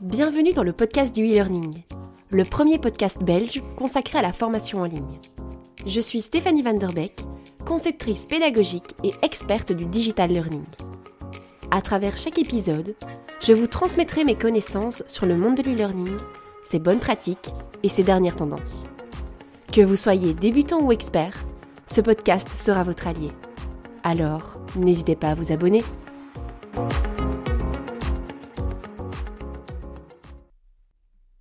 Bienvenue dans le podcast du e-learning, le premier podcast belge consacré à la formation en ligne. Je suis Stéphanie Van Der Beek, conceptrice pédagogique et experte du digital learning. À travers chaque épisode, je vous transmettrai mes connaissances sur le monde de l'e-learning, ses bonnes pratiques et ses dernières tendances. Que vous soyez débutant ou expert, ce podcast sera votre allié. Alors, n'hésitez pas à vous abonner.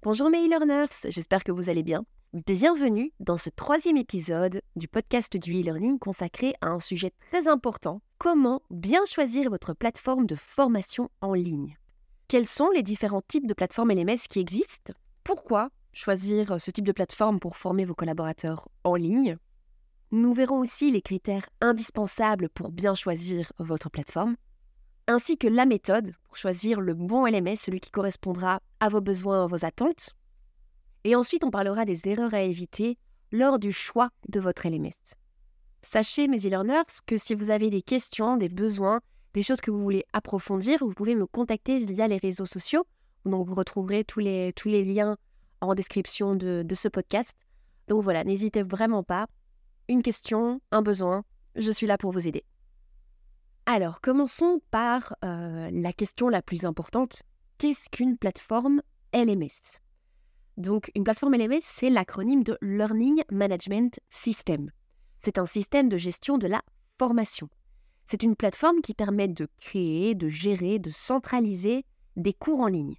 Bonjour mes e-learners, j'espère que vous allez bien. Bienvenue dans ce troisième épisode du podcast du e-learning consacré à un sujet très important, comment bien choisir votre plateforme de formation en ligne. Quels sont les différents types de plateformes LMS qui existent? Pourquoi choisir ce type de plateforme pour former vos collaborateurs en ligne? Nous verrons aussi les critères indispensables pour bien choisir votre plateforme, ainsi que la méthode pour choisir le bon LMS, celui qui correspondra à vos besoins, à vos attentes. Et ensuite, on parlera des erreurs à éviter lors du choix de votre LMS. Sachez, mes e-learners, que si vous avez des questions, des besoins, des choses que vous voulez approfondir, vous pouvez me contacter via les réseaux sociaux. Donc, vous retrouverez tous les, tous les liens en description de, ce podcast. Donc voilà, n'hésitez vraiment pas. Une question, un besoin, je suis là pour vous aider. Alors, commençons par euh, la question la plus importante. Qu'est-ce qu'une plateforme LMS Donc, une plateforme LMS, c'est l'acronyme de Learning Management System. C'est un système de gestion de la formation. C'est une plateforme qui permet de créer, de gérer, de centraliser des cours en ligne.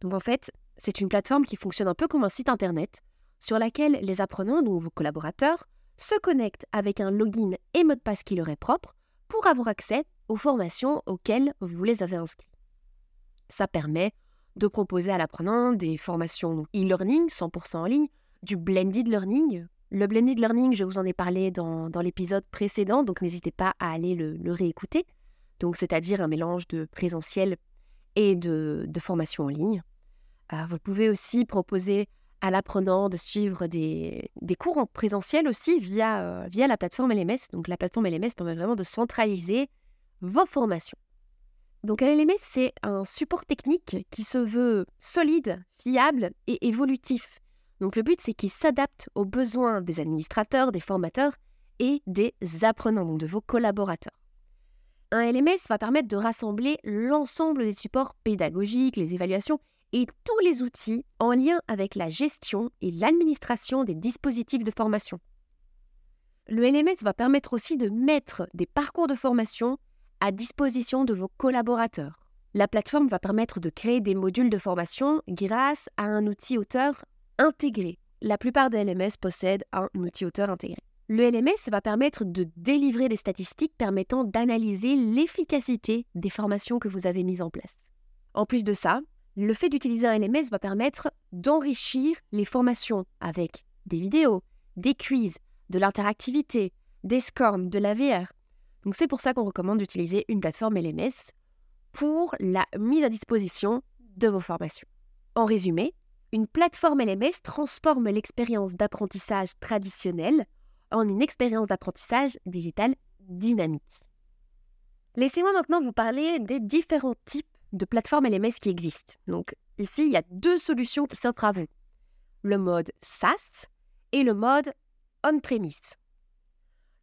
Donc en fait, c'est une plateforme qui fonctionne un peu comme un site internet sur laquelle les apprenants, donc vos collaborateurs, se connectent avec un login et mot de passe qui leur est propre pour avoir accès aux formations auxquelles vous les avez inscrits. Ça permet de proposer à l'apprenant des formations e-learning 100% en ligne, du blended learning. Le blended learning, je vous en ai parlé dans, l'épisode précédent, donc n'hésitez pas à aller le, réécouter. Donc, c'est-à-dire un mélange de présentiel et de, de formation en ligne. Euh, vous pouvez aussi proposer à l'apprenant de suivre des, cours en présentiel aussi via, euh, via la plateforme LMS. Donc la plateforme LMS permet vraiment de centraliser vos formations. Donc un LMS, c'est un support technique qui se veut solide, fiable et évolutif. Donc le but, c'est qu'il s'adapte aux besoins des administrateurs, des formateurs et des apprenants, donc de vos collaborateurs. Un LMS va permettre de rassembler l'ensemble des supports pédagogiques, les évaluations et tous les outils en lien avec la gestion et l'administration des dispositifs de formation. Le LMS va permettre aussi de mettre des parcours de formation à disposition de vos collaborateurs. La plateforme va permettre de créer des modules de formation grâce à un outil auteur intégré. La plupart des LMS possèdent un outil auteur intégré. Le LMS va permettre de délivrer des statistiques permettant d'analyser l'efficacité des formations que vous avez mises en place. En plus de ça, le fait d'utiliser un LMS va permettre d'enrichir les formations avec des vidéos, des quiz, de l'interactivité, des scores, de la VR. Donc c'est pour ça qu'on recommande d'utiliser une plateforme LMS pour la mise à disposition de vos formations. En résumé, une plateforme LMS transforme l'expérience d'apprentissage traditionnelle en une expérience d'apprentissage digital dynamique. Laissez-moi maintenant vous parler des différents types de plateformes LMS qui existent. Donc ici, il y a deux solutions qui s'offrent à vous. Le mode SaaS et le mode on-premise.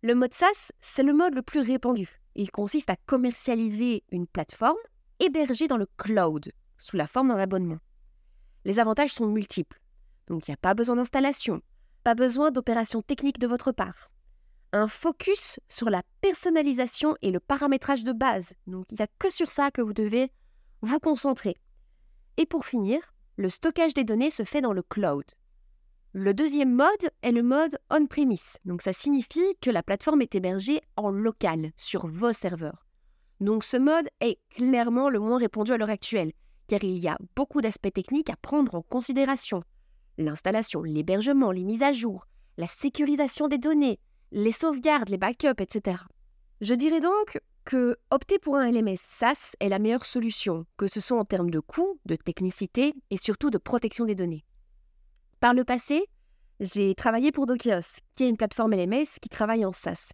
Le mode SaaS, c'est le mode le plus répandu. Il consiste à commercialiser une plateforme hébergée dans le cloud, sous la forme d'un abonnement. Les avantages sont multiples. Donc il n'y a pas besoin d'installation, pas besoin d'opérations techniques de votre part. Un focus sur la personnalisation et le paramétrage de base. Donc il n'y a que sur ça que vous devez vous concentrez. Et pour finir, le stockage des données se fait dans le cloud. Le deuxième mode est le mode on-premise. Donc ça signifie que la plateforme est hébergée en local sur vos serveurs. Donc ce mode est clairement le moins répandu à l'heure actuelle, car il y a beaucoup d'aspects techniques à prendre en considération. L'installation, l'hébergement, les mises à jour, la sécurisation des données, les sauvegardes, les backups, etc. Je dirais donc que opter pour un LMS SaaS est la meilleure solution, que ce soit en termes de coût, de technicité et surtout de protection des données. Par le passé, j'ai travaillé pour Dokios, qui est une plateforme LMS qui travaille en SaaS.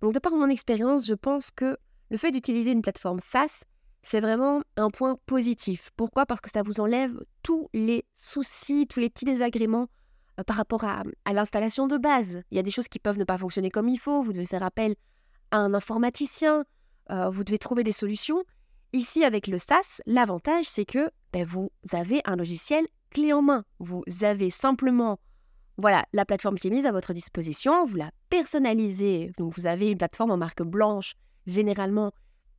Donc, de par mon expérience, je pense que le fait d'utiliser une plateforme SaaS, c'est vraiment un point positif. Pourquoi? Parce que ça vous enlève tous les soucis, tous les petits désagréments euh, par rapport à, l'installation de base. Il y a des choses qui peuvent ne pas fonctionner comme il faut, vous devez faire appel un informaticien, euh, vous devez trouver des solutions. Ici, avec le SaaS, l'avantage, c'est que ben, vous avez un logiciel clé en main. Vous avez simplement voilà, la plateforme qui est mise à votre disposition, vous la personnalisez. Donc, vous avez une plateforme en marque blanche, généralement,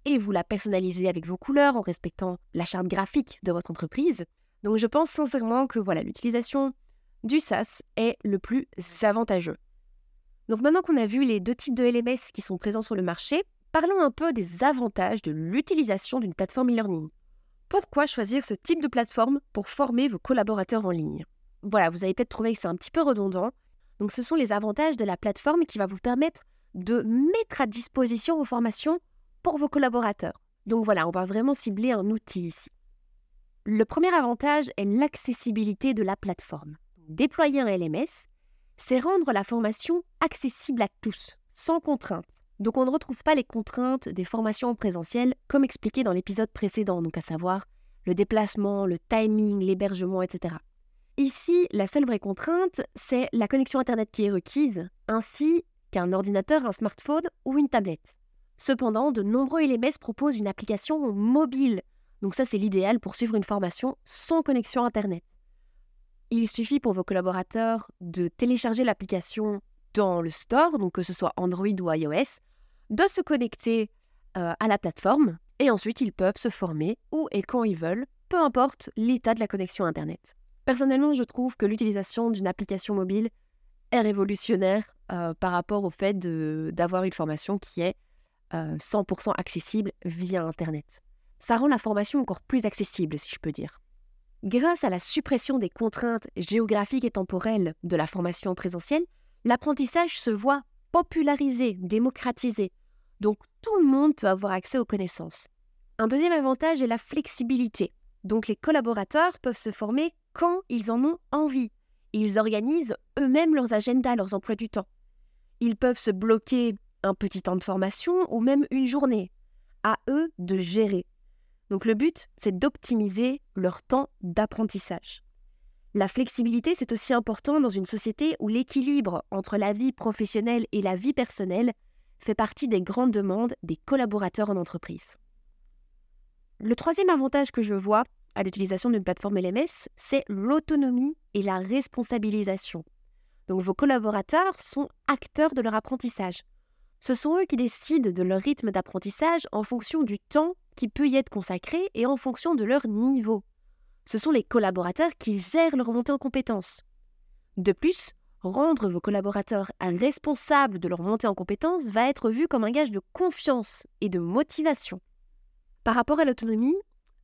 et vous la personnalisez avec vos couleurs en respectant la charte graphique de votre entreprise. Donc, je pense sincèrement que voilà, l'utilisation du SaaS est le plus avantageux. Donc maintenant qu'on a vu les deux types de LMS qui sont présents sur le marché, parlons un peu des avantages de l'utilisation d'une plateforme e-learning. Pourquoi choisir ce type de plateforme pour former vos collaborateurs en ligne? Voilà, vous avez peut-être trouvé que c'est un petit peu redondant. Donc ce sont les avantages de la plateforme qui va vous permettre de mettre à disposition vos formations pour vos collaborateurs. Donc voilà, on va vraiment cibler un outil ici. Le premier avantage est l'accessibilité de la plateforme. Déployer un LMS, c'est rendre la formation accessible à tous, sans contrainte. Donc on ne retrouve pas les contraintes des formations en présentiel comme expliqué dans l'épisode précédent, donc à savoir le déplacement, le timing, l'hébergement, etc. Ici, la seule vraie contrainte, c'est la connexion Internet qui est requise, ainsi qu'un ordinateur, un smartphone ou une tablette. Cependant, de nombreux LMS proposent une application mobile, donc ça c'est l'idéal pour suivre une formation sans connexion Internet. Il suffit pour vos collaborateurs de télécharger l'application dans le store, donc que ce soit Android ou iOS, de se connecter euh, à la plateforme et ensuite ils peuvent se former où et quand ils veulent, peu importe l'état de la connexion Internet. Personnellement, je trouve que l'utilisation d'une application mobile est révolutionnaire euh, par rapport au fait d'avoir une formation qui est 100% euh, accessible via Internet. Ça rend la formation encore plus accessible, si je peux dire. Grâce à la suppression des contraintes géographiques et temporelles de la formation présentielle, l'apprentissage se voit popularisé, démocratisé. Donc tout le monde peut avoir accès aux connaissances. Un deuxième avantage est la flexibilité. Donc les collaborateurs peuvent se former quand ils en ont envie. Ils organisent eux-mêmes leurs agendas, leurs emplois du temps. Ils peuvent se bloquer un petit temps de formation ou même une journée. À eux de gérer. Donc le but, c'est d'optimiser leur temps d'apprentissage. La flexibilité, c'est aussi important dans une société où l'équilibre entre la vie professionnelle et la vie personnelle fait partie des grandes demandes des collaborateurs en entreprise. Le troisième avantage que je vois à l'utilisation d'une plateforme LMS, c'est l'autonomie et la responsabilisation. Donc vos collaborateurs sont acteurs de leur apprentissage. Ce sont eux qui décident de leur rythme d'apprentissage en fonction du temps qui peut y être consacré et en fonction de leur niveau. Ce sont les collaborateurs qui gèrent leur montée en compétences. De plus, rendre vos collaborateurs responsables de leur montée en compétences va être vu comme un gage de confiance et de motivation. Par rapport à l'autonomie,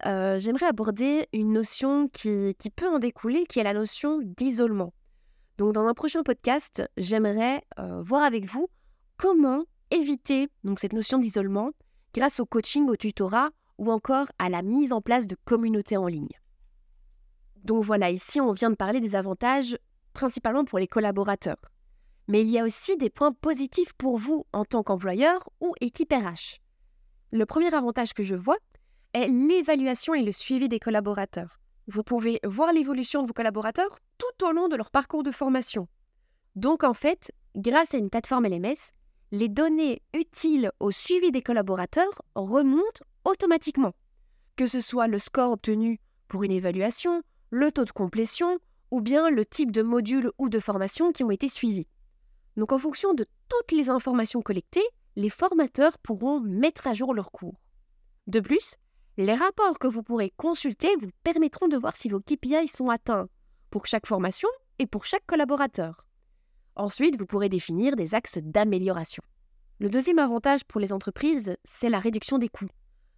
euh, j'aimerais aborder une notion qui, peut en découler, qui est la notion d'isolement. Donc dans un prochain podcast, j'aimerais euh, voir avec vous comment éviter donc, cette notion d'isolement grâce au coaching, au tutorat ou encore à la mise en place de communautés en ligne. Donc voilà, ici on vient de parler des avantages principalement pour les collaborateurs. Mais il y a aussi des points positifs pour vous en tant qu'employeur ou équipe RH. Le premier avantage que je vois est l'évaluation et le suivi des collaborateurs. Vous pouvez voir l'évolution de vos collaborateurs tout au long de leur parcours de formation. Donc en fait, grâce à une plateforme LMS, les données utiles au suivi des collaborateurs remontent automatiquement, que ce soit le score obtenu pour une évaluation, le taux de complétion ou bien le type de module ou de formation qui ont été suivis. Donc en fonction de toutes les informations collectées, les formateurs pourront mettre à jour leurs cours. De plus, les rapports que vous pourrez consulter vous permettront de voir si vos KPI sont atteints pour chaque formation et pour chaque collaborateur. Ensuite, vous pourrez définir des axes d'amélioration. Le deuxième avantage pour les entreprises, c'est la réduction des coûts.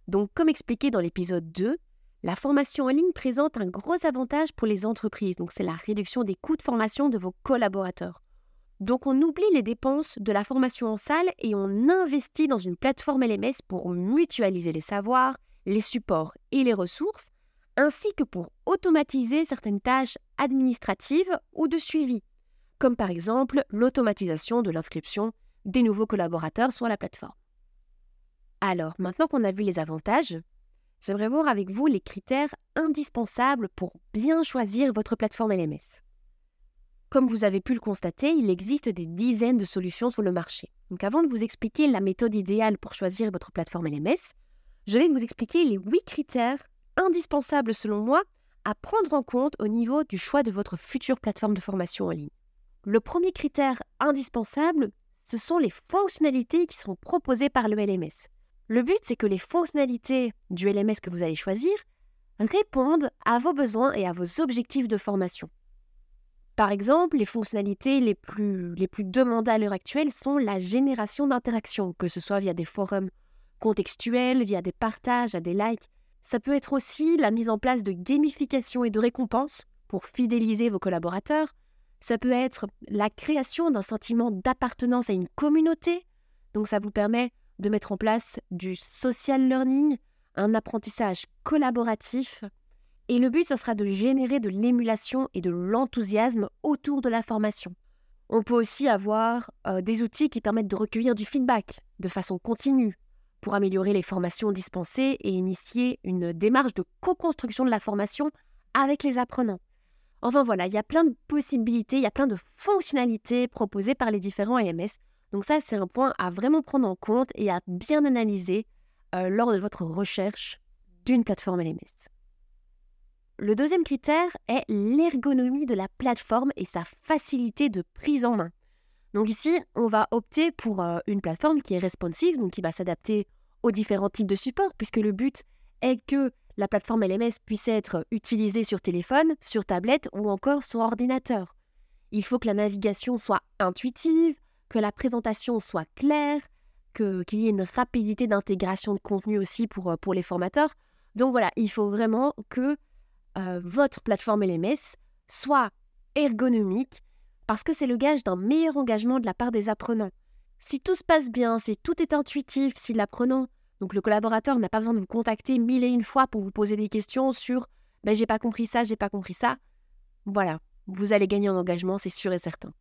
Donc, comme expliqué dans l'épisode 2, la formation en ligne présente un gros avantage pour les entreprises. Donc, c'est la réduction des coûts de formation de vos collaborateurs. Donc, on oublie les dépenses de la formation en salle et on investit dans une plateforme LMS pour mutualiser les savoirs, les supports et les ressources, ainsi que pour automatiser certaines tâches administratives ou de suivi. Comme par exemple l'automatisation de l'inscription des nouveaux collaborateurs sur la plateforme. Alors, maintenant qu'on a vu les avantages, j'aimerais voir avec vous les critères indispensables pour bien choisir votre plateforme LMS. Comme vous avez pu le constater, il existe des dizaines de solutions sur le marché. Donc avant de vous expliquer la méthode idéale pour choisir votre plateforme LMS, je vais vous expliquer les 8 critères indispensables selon moi à prendre en compte au niveau du choix de votre future plateforme de formation en ligne. Le premier critère indispensable, ce sont les fonctionnalités qui sont proposées par le LMS. Le but, c'est que les fonctionnalités du LMS que vous allez choisir répondent à vos besoins et à vos objectifs de formation. Par exemple, les fonctionnalités les plus, demandées à l'heure actuelle sont la génération d'interactions, que ce soit via des forums contextuels, via des partages, à des likes. Ça peut être aussi la mise en place de gamification et de récompenses pour fidéliser vos collaborateurs. Ça peut être la création d'un sentiment d'appartenance à une communauté. Donc ça vous permet de mettre en place du social learning, un apprentissage collaboratif et le but, ça sera de générer de l'émulation et de l'enthousiasme autour de la formation. On peut aussi avoir euh, des outils qui permettent de recueillir du feedback de façon continue pour améliorer les formations dispensées et initier une démarche de co-construction de la formation avec les apprenants. Enfin voilà, il y a plein de possibilités, il y a plein de fonctionnalités proposées par les différents LMS. Donc ça, c'est un point à vraiment prendre en compte et à bien analyser euh, lors de votre recherche d'une plateforme LMS. Le deuxième critère est l'ergonomie de la plateforme et sa facilité de prise en main. Donc ici, on va opter pour euh, une plateforme qui est responsive, donc qui va s'adapter aux différents types de supports, puisque le but est que la plateforme LMS puisse être utilisée sur téléphone, sur tablette ou encore sur ordinateur. Il faut que la navigation soit intuitive, que la présentation soit claire, qu'il y ait une rapidité d'intégration de contenu aussi pour, euh, pour les formateurs. Donc voilà, il faut vraiment que euh, votre plateforme LMS soit ergonomique parce que c'est le gage d'un meilleur engagement de la part des apprenants. Si tout se passe bien, si tout est intuitif, si l'apprenant, donc le collaborateur n'a pas besoin de vous contacter mille et une fois pour vous poser des questions sur ben, j'ai pas compris ça, j'ai pas compris ça, voilà, vous allez gagner en engagement, c'est sûr et certain.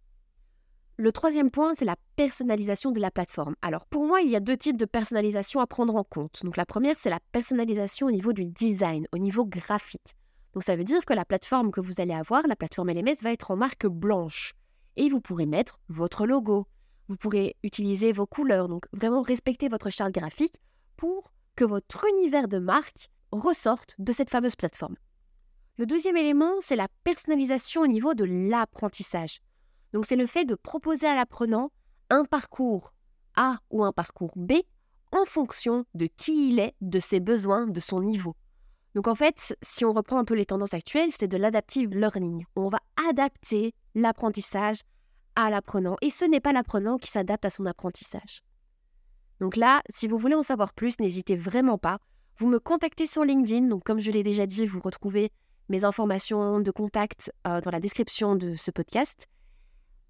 Le troisième point, c'est la personnalisation de la plateforme. Alors pour moi, il y a deux types de personnalisation à prendre en compte. Donc la première, c'est la personnalisation au niveau du design, au niveau graphique. Donc ça veut dire que la plateforme que vous allez avoir, la plateforme LMS, va être en marque blanche. Et vous pourrez mettre votre logo. Vous pourrez utiliser vos couleurs. Donc vraiment respecter votre charte graphique pour que votre univers de marque ressorte de cette fameuse plateforme. Le deuxième élément, c'est la personnalisation au niveau de l'apprentissage. Donc c'est le fait de proposer à l'apprenant un parcours A ou un parcours B en fonction de qui il est, de ses besoins, de son niveau. Donc en fait, si on reprend un peu les tendances actuelles, c'est de l'adaptive learning. On va adapter l'apprentissage à l'apprenant. Et ce n'est pas l'apprenant qui s'adapte à son apprentissage. Donc là, si vous voulez en savoir plus, n'hésitez vraiment pas. Vous me contactez sur LinkedIn. Donc comme je l'ai déjà dit, vous retrouvez mes informations de contact euh, dans la description de ce podcast.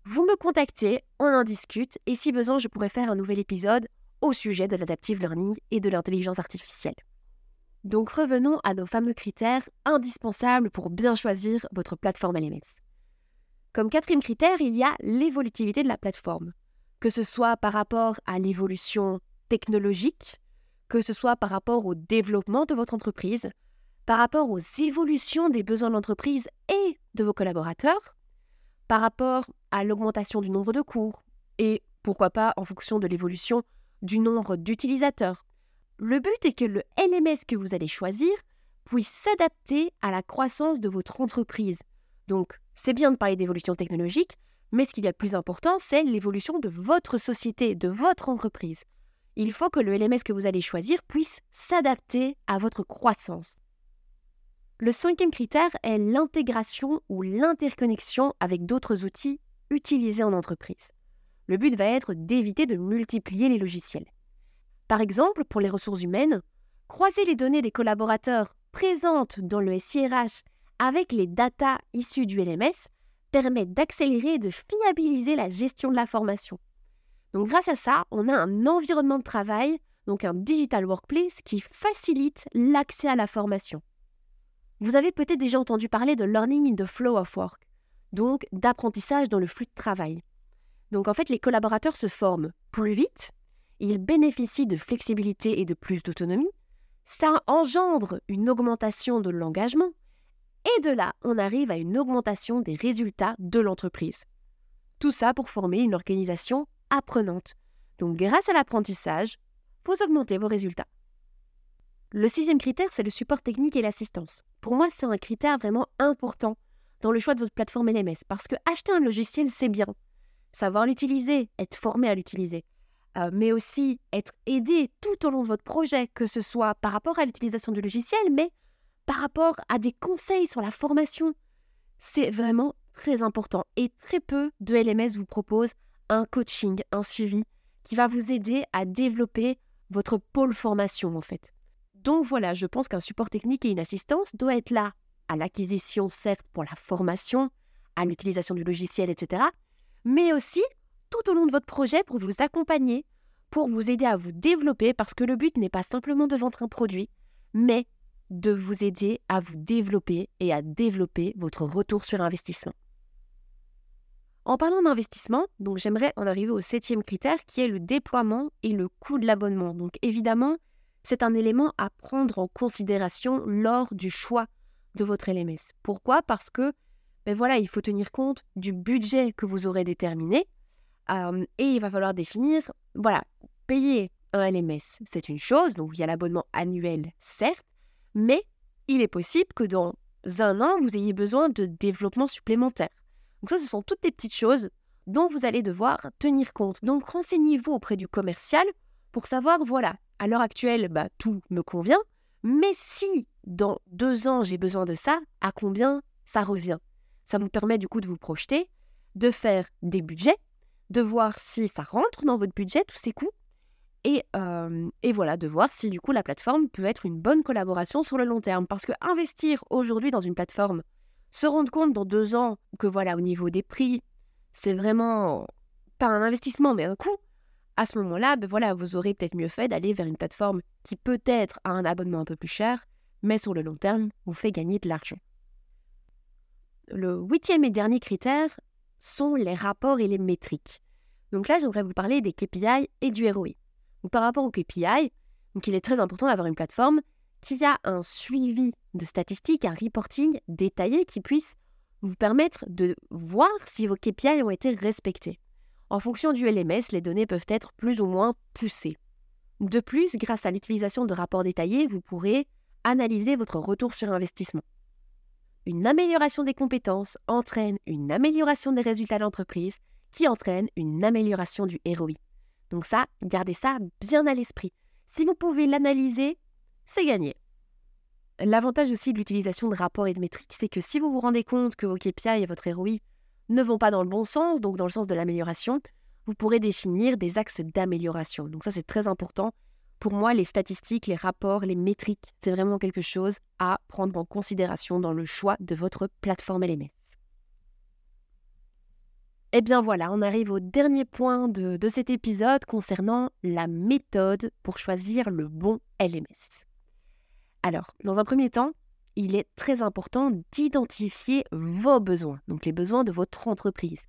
Vous me contactez, on en discute. Et si besoin, je pourrais faire un nouvel épisode au sujet de l'adaptive learning et de l'intelligence artificielle. Donc revenons à nos fameux critères indispensables pour bien choisir votre plateforme LMS. Comme quatrième critère, il y a l'évolutivité de la plateforme, que ce soit par rapport à l'évolution technologique, que ce soit par rapport au développement de votre entreprise, par rapport aux évolutions des besoins de l'entreprise et de vos collaborateurs, par rapport à l'augmentation du nombre de cours et pourquoi pas en fonction de l'évolution du nombre d'utilisateurs le but est que le LMS que vous allez choisir puisse s'adapter à la croissance de votre entreprise. Donc, c'est bien de parler d'évolution technologique, mais ce qu'il y a de plus important, c'est l'évolution de votre société, de votre entreprise. Il faut que le LMS que vous allez choisir puisse s'adapter à votre croissance. Le cinquième critère est l'intégration ou l'interconnexion avec d'autres outils utilisés en entreprise. Le but va être d'éviter de multiplier les logiciels. Par exemple, pour les ressources humaines, croiser les données des collaborateurs présentes dans le SIRH avec les datas issues du LMS permet d'accélérer et de fiabiliser la gestion de la formation. Grâce à ça, on a un environnement de travail, donc un digital workplace qui facilite l'accès à la formation. Vous avez peut-être déjà entendu parler de Learning in the Flow of Work. donc d'apprentissage dans le flux de travail. Donc en fait, les collaborateurs se forment plus vite, ils bénéficient de flexibilité et de plus d'autonomie, ça engendre une augmentation de l'engagement, et de là, on arrive à une augmentation des résultats de l'entreprise. Tout ça pour former une organisation apprenante. Donc grâce à l'apprentissage, vous augmentez vos résultats. Le sixième critère, c'est le support technique et l'assistance. Pour moi, c'est un critère vraiment important dans le choix de votre plateforme LMS parce que acheter un logiciel, c'est bien. Savoir l'utiliser, être formé à l'utiliser, euh, mais aussi être aidé tout au long de votre projet, que ce soit par rapport à l'utilisation du logiciel, mais par rapport à des conseils sur la formation. C'est vraiment très important et très peu de LMS vous proposent un coaching, un suivi qui va vous aider à développer votre pôle formation en fait. Donc voilà, je pense qu'un support technique et une assistance doit être là à l'acquisition, certes, pour la formation, à l'utilisation du logiciel, etc., mais aussi tout au long de votre projet pour vous accompagner, pour vous aider à vous développer, parce que le but n'est pas simplement de vendre un produit, mais de vous aider à vous développer et à développer votre retour sur investissement. En parlant d'investissement, donc j'aimerais en arriver au septième critère qui est le déploiement et le coût de l'abonnement. Donc évidemment, c'est un élément à prendre en considération lors du choix de votre LMS. Pourquoi? Parce que ben voilà, il faut tenir compte du budget que vous aurez déterminé euh, et il va falloir définir, voilà, payer un LMS, c'est une chose, donc il y a l'abonnement annuel, certes, mais il est possible que dans un an, vous ayez besoin de développement supplémentaire. Donc ça, ce sont toutes les petites choses dont vous allez devoir tenir compte. Donc renseignez-vous auprès du commercial pour savoir, voilà, à l'heure actuelle, bah, tout me convient, mais si dans deux ans j'ai besoin de ça, à combien ça revient? Ça vous permet du coup de vous projeter, de faire des budgets, de voir si ça rentre dans votre budget, tous ces coûts, et, voilà, de voir si du coup la plateforme peut être une bonne collaboration sur le long terme. Parce que investir aujourd'hui dans une plateforme, se rendre compte dans deux ans que voilà, au niveau des prix, c'est vraiment pas un investissement, mais un coût, à ce moment-là, ben voilà, vous aurez peut-être mieux fait d'aller vers une plateforme qui peut-être a un abonnement un peu plus cher, mais sur le long terme, vous fait gagner de l'argent. Le huitième et dernier critère sont les rapports et les métriques. Donc là, j'aimerais vous parler des KPI et du ROI. Par rapport aux KPI, il est très important d'avoir une plateforme qui a un suivi de statistiques, un reporting détaillé qui puisse vous permettre de voir si vos KPI ont été respectés. En fonction du LMS, les données peuvent être plus ou moins poussées. De plus, grâce à l'utilisation de rapports détaillés, vous pourrez analyser votre retour sur investissement. Une amélioration des compétences entraîne une amélioration des résultats d'entreprise qui entraîne une amélioration du ROI. Donc ça, gardez ça bien à l'esprit. Si vous pouvez l'analyser, c'est gagné. L'avantage aussi de l'utilisation de rapports et de métriques, c'est que si vous vous rendez compte que vos KPI et votre ROI ne vont pas dans le bon sens, donc dans le sens de l'amélioration, vous pourrez définir des axes d'amélioration. Donc ça, c'est très important. Pour moi, les statistiques, les rapports, les métriques, c'est vraiment quelque chose à prendre en considération dans le choix de votre plateforme LMS. Eh bien voilà, on arrive au dernier point de, de cet épisode concernant la méthode pour choisir le bon LMS. Alors, dans un premier temps, il est très important d'identifier vos besoins, donc les besoins de votre entreprise.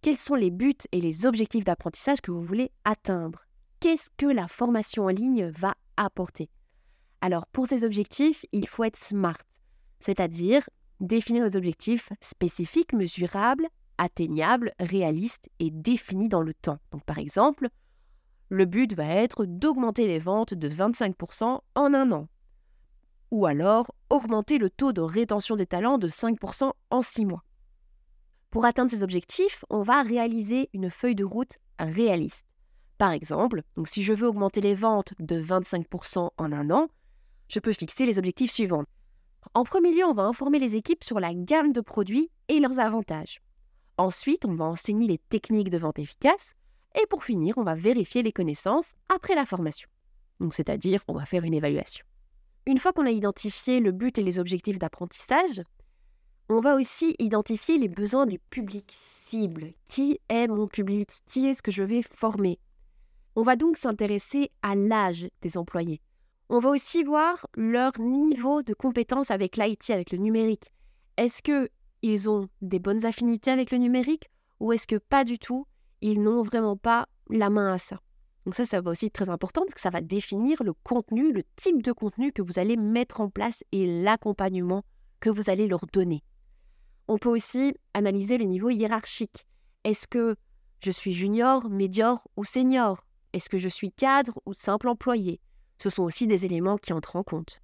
Quels sont les buts et les objectifs d'apprentissage que vous voulez atteindre? Qu'est-ce que la formation en ligne va apporter? Alors pour ces objectifs, il faut être smart, c'est-à-dire définir des objectifs spécifiques, mesurables, atteignables, réalistes et définis dans le temps. Donc par exemple, le but va être d'augmenter les ventes de 25% en un an ou alors augmenter le taux de rétention des talents de 5% en 6 mois. Pour atteindre ces objectifs, on va réaliser une feuille de route réaliste. Par exemple, si je veux augmenter les ventes de 25% en un an, je peux fixer les objectifs suivants. En premier lieu, on va informer les équipes sur la gamme de produits et leurs avantages. Ensuite, on va enseigner les techniques de vente efficaces. Et pour finir, on va vérifier les connaissances après la formation. C'est-à-dire, on va faire une évaluation. Une fois qu'on a identifié le but et les objectifs d'apprentissage, on va aussi identifier les besoins du public cible. Qui est mon public? Qui est-ce que je vais former? On va donc s'intéresser à l'âge des employés. On va aussi voir leur niveau de compétence avec l'IT, avec le numérique. Est-ce que ils ont des bonnes affinités avec le numérique ou est-ce que pas du tout, ils n'ont vraiment pas la main à ça? Donc ça, ça va aussi être très important parce que ça va définir le contenu, le type de contenu que vous allez mettre en place et l'accompagnement que vous allez leur donner. On peut aussi analyser le niveau hiérarchique. Est-ce que je suis junior, médior ou senior? Est-ce que je suis cadre ou simple employé? Ce sont aussi des éléments qui entrent en compte.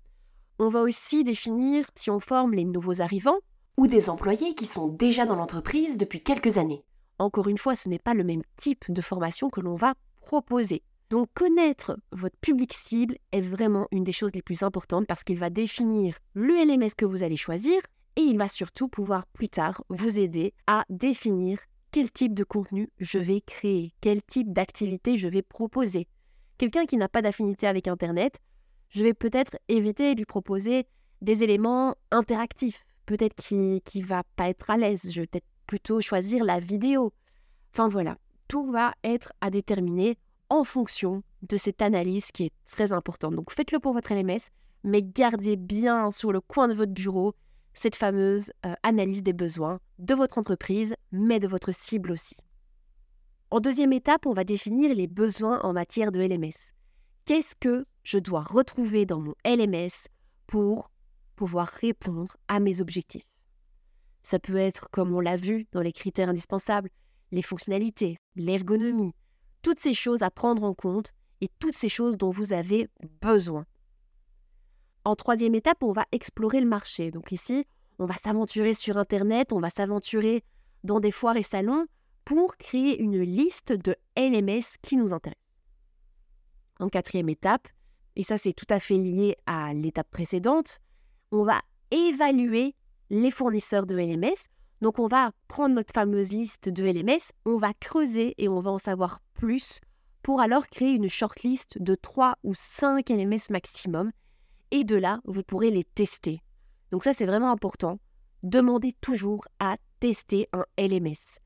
On va aussi définir si on forme les nouveaux arrivants ou des employés qui sont déjà dans l'entreprise depuis quelques années. Encore une fois, ce n'est pas le même type de formation que l'on va proposer. Donc connaître votre public cible est vraiment une des choses les plus importantes parce qu'il va définir le LMS que vous allez choisir et il va surtout pouvoir plus tard vous aider à définir quel type de contenu je vais créer, quel type d'activité je vais proposer. Quelqu'un qui n'a pas d'affinité avec Internet, je vais peut-être éviter de lui proposer des éléments interactifs, peut-être qui ne va pas être à l'aise, je vais peut-être plutôt choisir la vidéo. Enfin voilà, tout va être à déterminer en fonction de cette analyse qui est très importante. Donc faites-le pour votre LMS, mais gardez bien sur le coin de votre bureau cette fameuse euh, analyse des besoins de votre entreprise, mais de votre cible aussi. En deuxième étape, on va définir les besoins en matière de LMS. Qu'est-ce que je dois retrouver dans mon LMS pour pouvoir répondre à mes objectifs Ça peut être, comme on l'a vu dans les critères indispensables, les fonctionnalités, l'ergonomie, toutes ces choses à prendre en compte et toutes ces choses dont vous avez besoin. En troisième étape, on va explorer le marché. Donc ici, on va s'aventurer sur Internet, on va s'aventurer dans des foires et salons pour créer une liste de LMS qui nous intéressent. En quatrième étape, et ça c'est tout à fait lié à l'étape précédente, on va évaluer les fournisseurs de LMS donc on va prendre notre fameuse liste de LMS, on va creuser et on va en savoir plus pour alors créer une shortlist de 3 ou 5 LMS maximum. Et de là, vous pourrez les tester. Donc ça, c'est vraiment important. Demandez toujours à tester un LMS.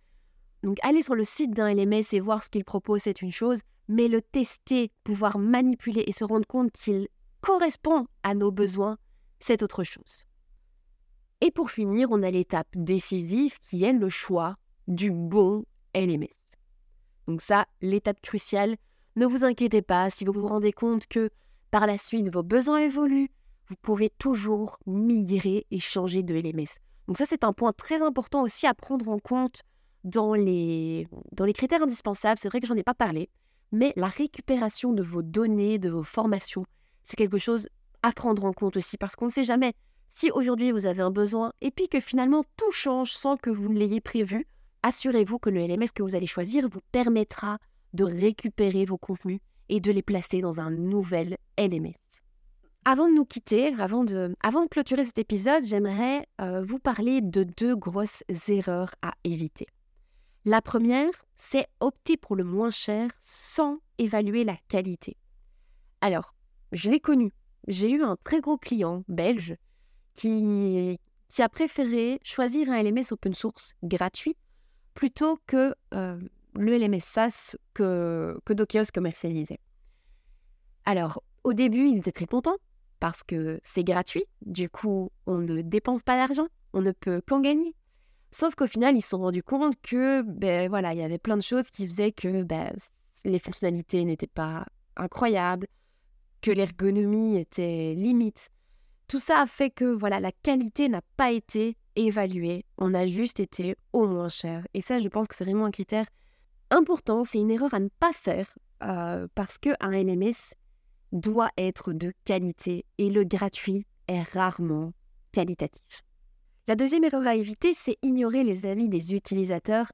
Donc aller sur le site d'un LMS et voir ce qu'il propose, c'est une chose, mais le tester, pouvoir manipuler et se rendre compte qu'il correspond à nos besoins, c'est autre chose. Et pour finir, on a l'étape décisive qui est le choix du bon LMS. Donc ça, l'étape cruciale, ne vous inquiétez pas, si vous vous rendez compte que par la suite vos besoins évoluent, vous pouvez toujours migrer et changer de LMS. Donc ça, c'est un point très important aussi à prendre en compte dans les, dans les critères indispensables. C'est vrai que j'en ai pas parlé, mais la récupération de vos données, de vos formations, c'est quelque chose à prendre en compte aussi parce qu'on ne sait jamais. Si aujourd'hui vous avez un besoin et puis que finalement tout change sans que vous ne l'ayez prévu, assurez-vous que le LMS que vous allez choisir vous permettra de récupérer vos contenus et de les placer dans un nouvel LMS. Avant de nous quitter, avant de, avant de clôturer cet épisode, j'aimerais euh, vous parler de deux grosses erreurs à éviter. La première, c'est opter pour le moins cher sans évaluer la qualité. Alors, je l'ai connu. J'ai eu un très gros client belge qui, a préféré choisir un LMS open source gratuit plutôt que euh, le LMS SaaS que, que commercialisait. Alors, au début, ils étaient très contents parce que c'est gratuit, du coup, on ne dépense pas d'argent, on ne peut qu'en gagner. Sauf qu'au final, ils se sont rendus compte que, ben voilà, il y avait plein de choses qui faisaient que ben, les fonctionnalités n'étaient pas incroyables, que l'ergonomie était limite, tout ça a fait que voilà, la qualité n'a pas été évaluée. On a juste été au moins cher. Et ça, je pense que c'est vraiment un critère important. C'est une erreur à ne pas faire euh, parce qu'un LMS doit être de qualité et le gratuit est rarement qualitatif. La deuxième erreur à éviter, c'est ignorer les avis des utilisateurs